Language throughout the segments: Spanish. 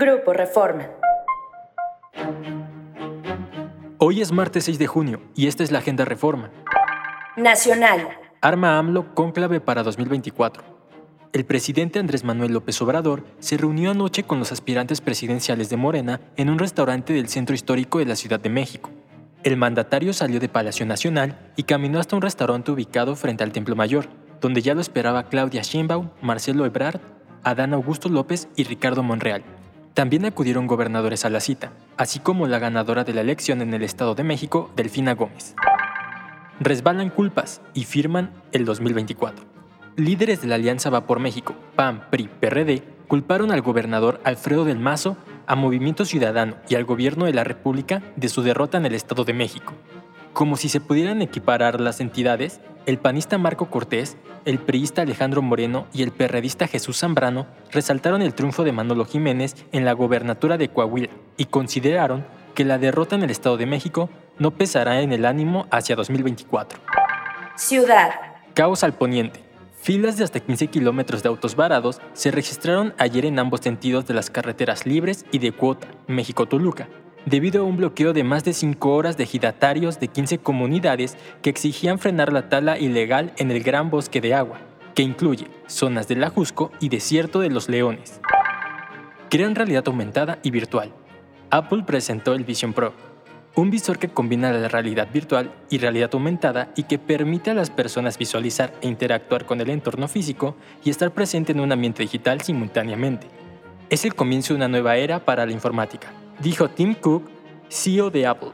Grupo Reforma. Hoy es martes 6 de junio y esta es la Agenda Reforma. Nacional. Arma AMLO cónclave para 2024. El presidente Andrés Manuel López Obrador se reunió anoche con los aspirantes presidenciales de Morena en un restaurante del centro histórico de la Ciudad de México. El mandatario salió de Palacio Nacional y caminó hasta un restaurante ubicado frente al Templo Mayor, donde ya lo esperaba Claudia Sheinbaum, Marcelo Ebrard, Adán Augusto López y Ricardo Monreal. También acudieron gobernadores a la cita, así como la ganadora de la elección en el Estado de México, Delfina Gómez. Resbalan culpas y firman el 2024. Líderes de la Alianza Va por México, PAN, PRI, PRD, culparon al gobernador Alfredo del Mazo, a Movimiento Ciudadano y al gobierno de la República de su derrota en el Estado de México. Como si se pudieran equiparar las entidades, el panista Marco Cortés, el priista Alejandro Moreno y el perredista Jesús Zambrano resaltaron el triunfo de Manolo Jiménez en la gobernatura de Coahuila y consideraron que la derrota en el Estado de México no pesará en el ánimo hacia 2024. Ciudad. Caos al poniente. Filas de hasta 15 kilómetros de autos varados se registraron ayer en ambos sentidos de las carreteras libres y de cuota México-Toluca, debido a un bloqueo de más de 5 horas de ejidatarios de 15 comunidades que exigían frenar la tala ilegal en el Gran Bosque de Agua, que incluye zonas del Ajusco y Desierto de los Leones. Crean realidad aumentada y virtual. Apple presentó el Vision Pro, un visor que combina la realidad virtual y realidad aumentada y que permite a las personas visualizar e interactuar con el entorno físico y estar presente en un ambiente digital simultáneamente. Es el comienzo de una nueva era para la informática dijo Tim Cook, CEO de Apple,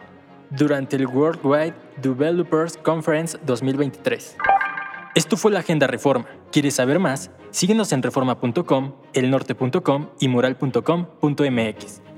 durante el Worldwide Developers Conference 2023. Esto fue la Agenda Reforma. ¿Quieres saber más? Síguenos en reforma.com, elnorte.com y mural.com.mx.